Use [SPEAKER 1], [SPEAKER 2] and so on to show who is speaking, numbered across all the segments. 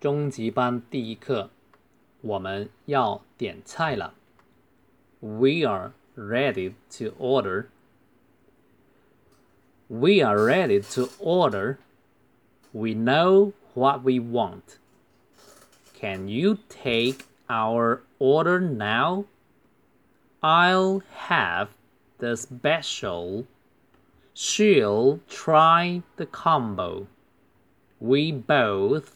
[SPEAKER 1] 中级班第一课，我们要点菜了。We are ready to order. We are ready to order. We know what we want. Can you take our order now? I'll have the special. She'll try the combo. We both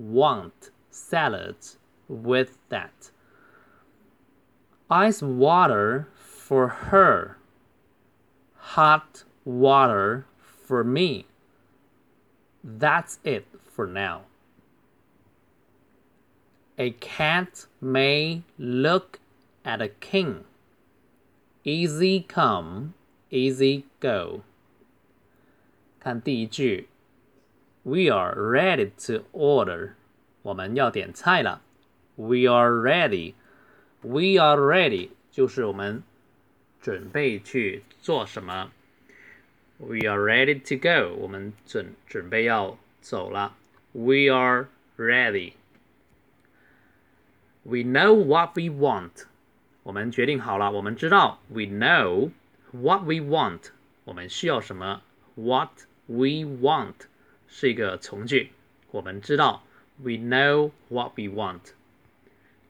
[SPEAKER 1] want salads with that. Ice water for her. Hot water for me. That's it for now. A cat may look at a king. Easy come, easy go. 看第一句 ，We are ready to order。我们要点菜了。We are ready。We are ready 就是我们准备去做什么。We are ready to go。我们准准备要走了。We are ready。We know what we want。我们决定好了，我们知道。We know what we want。我们需要什么？What we want 是一个从句，我们知道。We know what we want.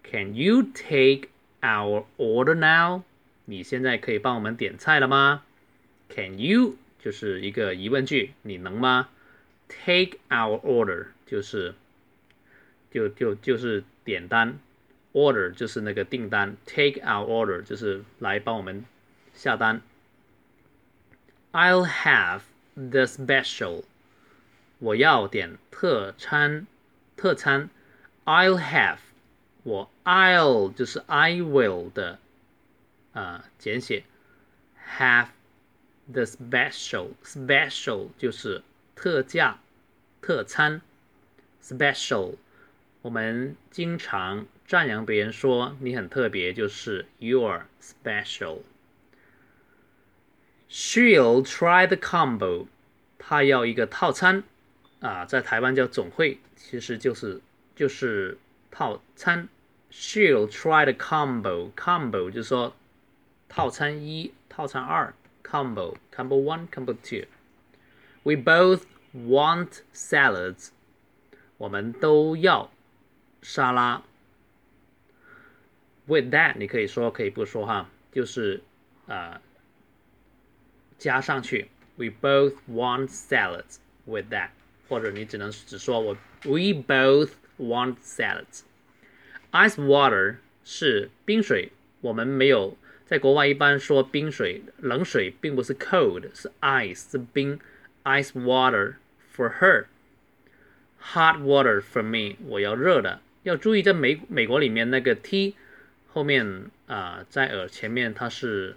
[SPEAKER 1] Can you take our order now? 你现在可以帮我们点菜了吗？Can you 就是一个疑问句，你能吗？Take our order 就是就就就是点单，order 就是那个订单，take our order 就是来帮我们下单。I'll have the special. 我要点特餐。特餐，I'll have，我 I'll 就是 I will 的啊简写，have the special，special 就是特价特餐，special 我们经常赞扬别人说你很特别，就是 you're special。She'll try the combo，她要一个套餐。啊，在台湾叫总会，其实就是就是套餐。She'll try the combo. Combo 就是说套餐一、套餐二。Combo, combo one, combo two. We both want salads. 我们都要沙拉。With that，你可以说可以不说哈，就是啊加上去。We both want salads. With that. 或者你只能只说我 We both want salads. Ice water 是冰水，我们没有在国外一般说冰水，冷水并不是 cold，是 ice 是冰。Ice water for her. Hot water for me，我要热的。要注意在美美国里面那个 t 后面啊，在耳前面它是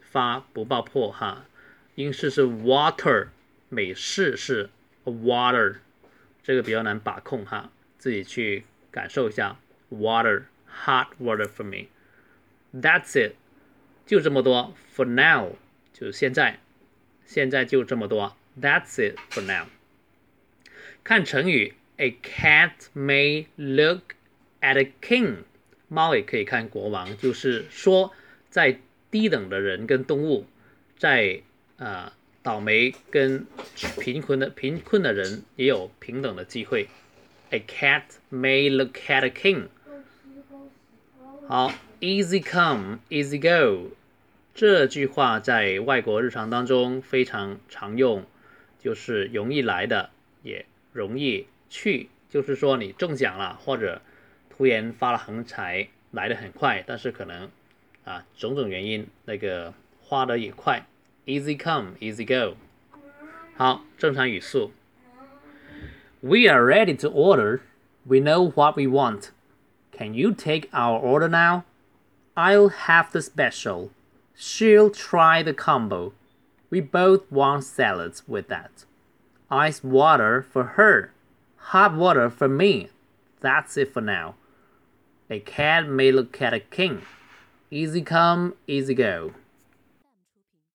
[SPEAKER 1] 发不爆破哈，英式是 water，美式是。Water，这个比较难把控哈，自己去感受一下。Water，hot water for me。That's it，就这么多。For now，就是现在，现在就这么多。That's it for now。看成语，A cat may look at a king。猫也可以看国王，就是说，在低等的人跟动物，在啊。倒霉跟贫困的贫困的人也有平等的机会。A cat may look at a king。好，easy come, easy go，这句话在外国日常当中非常常用，就是容易来的也容易去，就是说你中奖了或者突然发了横财，来的很快，但是可能啊种种原因那个花的也快。Easy come, easy go. 好，正常语速。We are ready to order. We know what we want. Can you take our order now? I'll have the special. She'll try the combo. We both want salads with that. Ice water for her. Hot water for me. That's it for now. A cat may look at a king. Easy come, easy go.